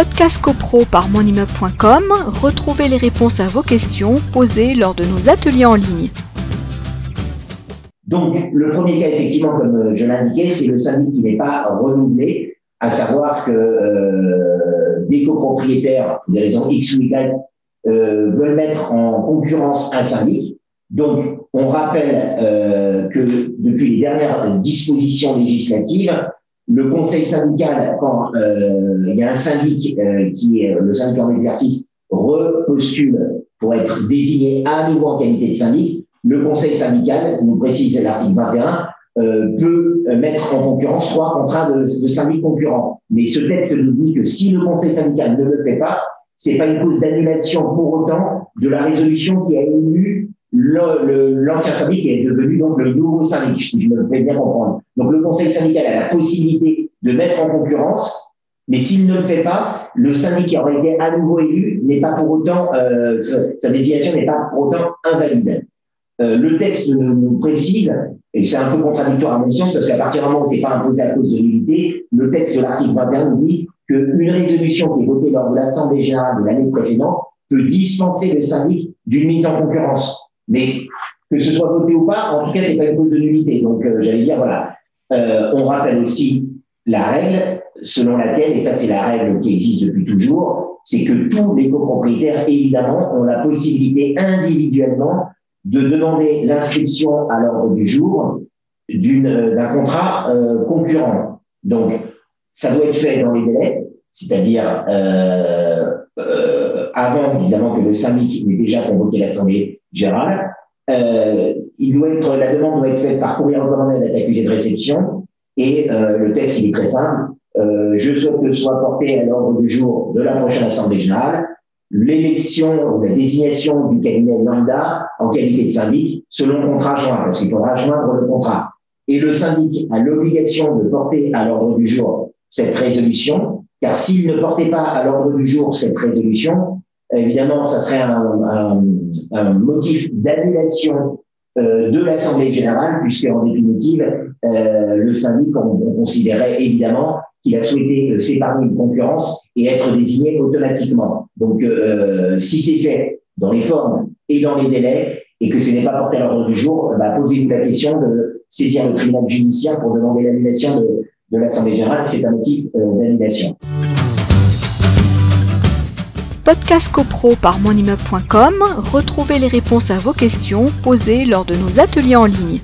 Podcast CoPro par monimmeuble.com, retrouvez les réponses à vos questions posées lors de nos ateliers en ligne. Donc, le premier cas, effectivement, comme je l'indiquais, c'est le syndic qui n'est pas renouvelé, à savoir que euh, des copropriétaires, pour des raisons X ou Y, euh, veulent mettre en concurrence un syndic. Donc, on rappelle euh, que depuis les dernières dispositions législatives, le conseil syndical, quand euh, il y a un syndic euh, qui est le syndic en exercice, repostule pour être désigné à nouveau en qualité de syndic, le conseil syndical, nous précise l'article 21, euh, peut mettre en concurrence trois contrats de, de syndic concurrents. Mais ce texte nous dit que si le conseil syndical ne le fait pas, c'est pas une cause d'annulation pour autant de la résolution qui a élu l'ancien syndic est devenu donc le nouveau syndic, si je me fais bien comprendre. Donc le conseil syndical a la possibilité de mettre en concurrence, mais s'il ne le fait pas, le syndic qui aurait été à nouveau élu n'est pas pour autant, euh, sa, désignation n'est pas pour autant invalide. Euh, le texte nous précise, et c'est un peu contradictoire à mon sens, parce qu'à partir du moment où c'est pas imposé à cause de l'unité, le texte de l'article 21 nous dit qu'une résolution qui est votée lors de l'Assemblée générale de l'année précédente peut dispenser le syndic d'une mise en concurrence. Mais que ce soit voté ou pas, en tout cas, c'est pas une cause de nullité. Donc, euh, j'allais dire, voilà. Euh, on rappelle aussi la règle selon laquelle, et ça c'est la règle qui existe depuis toujours, c'est que tous les copropriétaires, évidemment, ont la possibilité individuellement de demander l'inscription à l'ordre du jour d'un contrat euh, concurrent. Donc, ça doit être fait dans les délais, c'est-à-dire euh, avant évidemment que le syndic n'ait déjà convoqué l'assemblée général, euh, il doit être, la demande doit être faite par courrier recommandé à l'accusé de réception et euh, le texte, il est très simple. Euh, je souhaite que soit porté à l'ordre du jour de la prochaine Assemblée générale l'élection ou la désignation du cabinet lambda en qualité de syndic selon contrat joint, parce qu'il faudra joindre le contrat. Et le syndic a l'obligation de porter à l'ordre du jour cette résolution, car s'il ne portait pas à l'ordre du jour cette résolution, évidemment, ça serait un, un, motif d'annulation euh, de l'Assemblée générale, puisque en définitive, euh, le syndic, on, considérait évidemment qu'il a souhaité euh, s'épargner une concurrence et être désigné automatiquement. Donc, euh, si c'est fait dans les formes et dans les délais, et que ce n'est pas porté à l'ordre du jour, bah, posez-vous la question de saisir le tribunal judiciaire pour demander l'annulation de, de l'Assemblée générale. C'est un motif d'annulation. Podcast CoPro par monimmeuble.com, retrouvez les réponses à vos questions posées lors de nos ateliers en ligne.